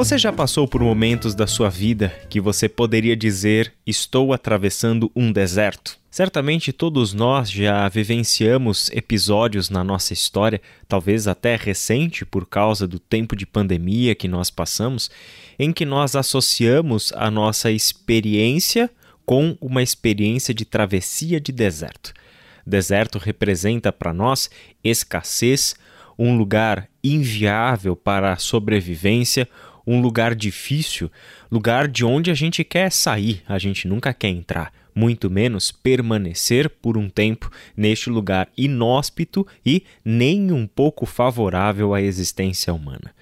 Você já passou por momentos da sua vida que você poderia dizer: Estou atravessando um deserto? Certamente todos nós já vivenciamos episódios na nossa história, talvez até recente por causa do tempo de pandemia que nós passamos, em que nós associamos a nossa experiência com uma experiência de travessia de deserto. Deserto representa para nós escassez, um lugar inviável para a sobrevivência, um lugar difícil, lugar de onde a gente quer sair, a gente nunca quer entrar, muito menos permanecer por um tempo neste lugar inóspito e nem um pouco favorável à existência humana.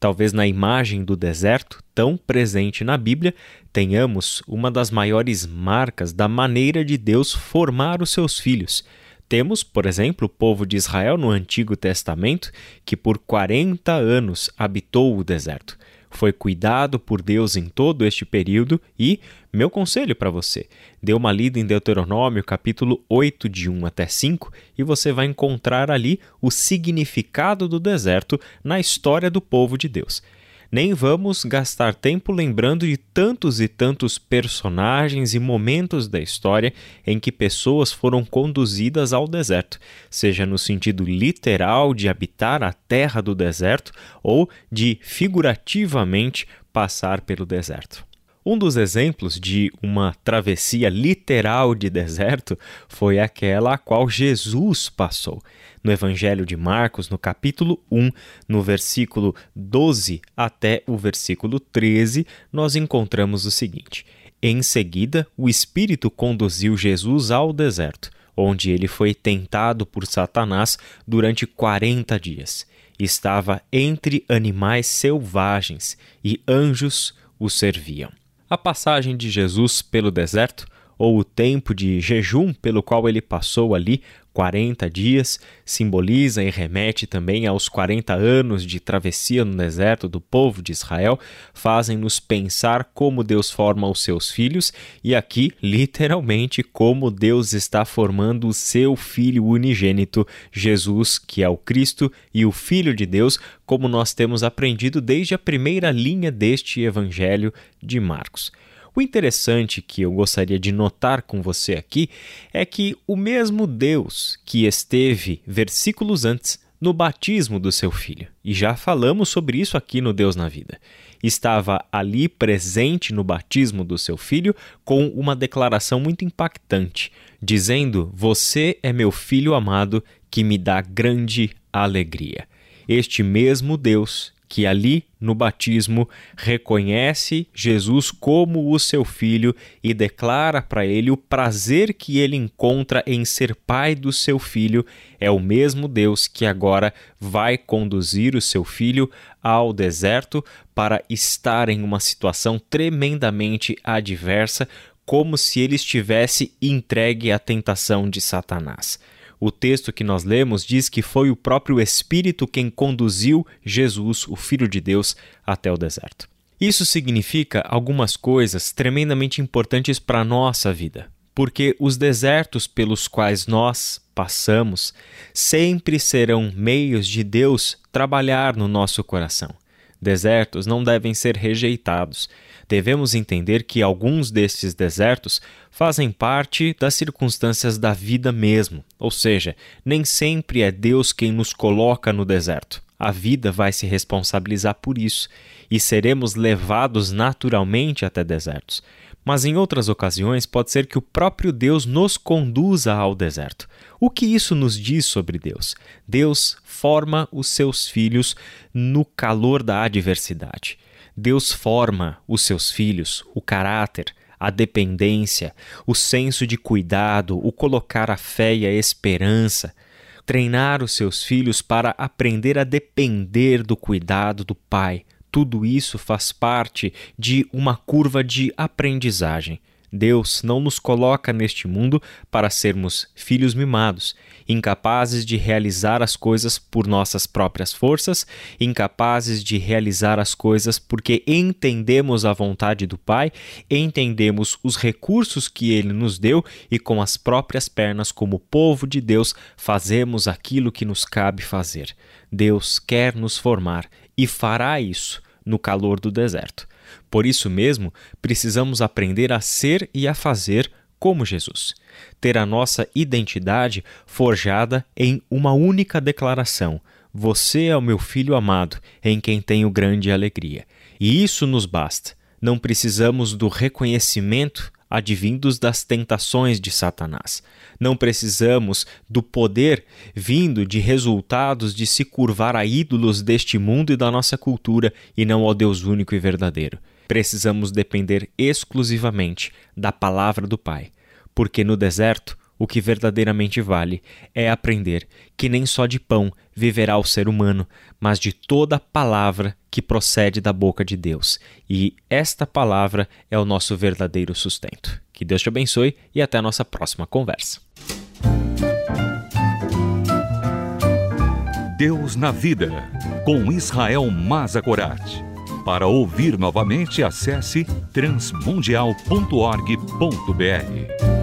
Talvez na imagem do deserto, tão presente na Bíblia, tenhamos uma das maiores marcas da maneira de Deus formar os seus filhos. Temos, por exemplo, o povo de Israel no Antigo Testamento, que por 40 anos habitou o deserto foi cuidado por Deus em todo este período e, meu conselho para você, dê uma lida em Deuteronômio capítulo 8 de 1 até 5 e você vai encontrar ali o significado do deserto na história do povo de Deus nem vamos gastar tempo lembrando de tantos e tantos personagens e momentos da história em que pessoas foram conduzidas ao deserto, seja no sentido literal de habitar a terra do deserto ou de figurativamente passar pelo deserto. Um dos exemplos de uma travessia literal de deserto foi aquela a qual Jesus passou. No Evangelho de Marcos, no capítulo 1, no versículo 12 até o versículo 13, nós encontramos o seguinte: Em seguida, o Espírito conduziu Jesus ao deserto, onde ele foi tentado por Satanás durante 40 dias. Estava entre animais selvagens e anjos o serviam. A passagem de Jesus pelo deserto, ou o tempo de jejum pelo qual ele passou ali 40 dias, simboliza e remete também aos 40 anos de travessia no deserto do povo de Israel, fazem-nos pensar como Deus forma os seus filhos e aqui, literalmente, como Deus está formando o seu filho unigênito, Jesus, que é o Cristo e o Filho de Deus, como nós temos aprendido desde a primeira linha deste evangelho de Marcos. O interessante que eu gostaria de notar com você aqui é que o mesmo Deus que esteve versículos antes no batismo do seu filho, e já falamos sobre isso aqui no Deus na Vida, estava ali presente no batismo do seu filho com uma declaração muito impactante, dizendo: Você é meu filho amado que me dá grande alegria. Este mesmo Deus que ali no batismo reconhece Jesus como o seu filho e declara para ele o prazer que ele encontra em ser pai do seu filho, é o mesmo Deus que agora vai conduzir o seu filho ao deserto para estar em uma situação tremendamente adversa, como se ele estivesse entregue à tentação de Satanás. O texto que nós lemos diz que foi o próprio Espírito quem conduziu Jesus, o Filho de Deus, até o deserto. Isso significa algumas coisas tremendamente importantes para a nossa vida, porque os desertos pelos quais nós passamos sempre serão meios de Deus trabalhar no nosso coração. Desertos não devem ser rejeitados. Devemos entender que alguns destes desertos fazem parte das circunstâncias da vida mesmo, ou seja, nem sempre é Deus quem nos coloca no deserto. A vida vai se responsabilizar por isso e seremos levados naturalmente até desertos mas em outras ocasiões pode ser que o próprio Deus nos conduza ao deserto. O que isso nos diz sobre Deus? Deus forma os seus filhos no calor da adversidade. Deus forma os seus filhos, o caráter, a dependência, o senso de cuidado, o colocar a fé e a esperança, treinar os seus filhos para aprender a depender do cuidado do Pai, tudo isso faz parte de uma curva de aprendizagem. Deus não nos coloca neste mundo para sermos filhos mimados, incapazes de realizar as coisas por nossas próprias forças, incapazes de realizar as coisas porque entendemos a vontade do Pai, entendemos os recursos que Ele nos deu e com as próprias pernas, como povo de Deus, fazemos aquilo que nos cabe fazer. Deus quer nos formar e fará isso no calor do deserto. Por isso mesmo, precisamos aprender a ser e a fazer como Jesus. Ter a nossa identidade forjada em uma única declaração: Você é o meu filho amado, em quem tenho grande alegria. E isso nos basta. Não precisamos do reconhecimento advindos das tentações de Satanás. Não precisamos do poder vindo de resultados de se curvar a ídolos deste mundo e da nossa cultura e não ao Deus único e verdadeiro. Precisamos depender exclusivamente da palavra do Pai, porque no deserto o que verdadeiramente vale é aprender que nem só de pão viverá o ser humano, mas de toda palavra que procede da boca de Deus. E esta palavra é o nosso verdadeiro sustento. Que Deus te abençoe e até a nossa próxima conversa. Deus na Vida, com Israel Mazagorat. Para ouvir novamente, acesse transmundial.org.br.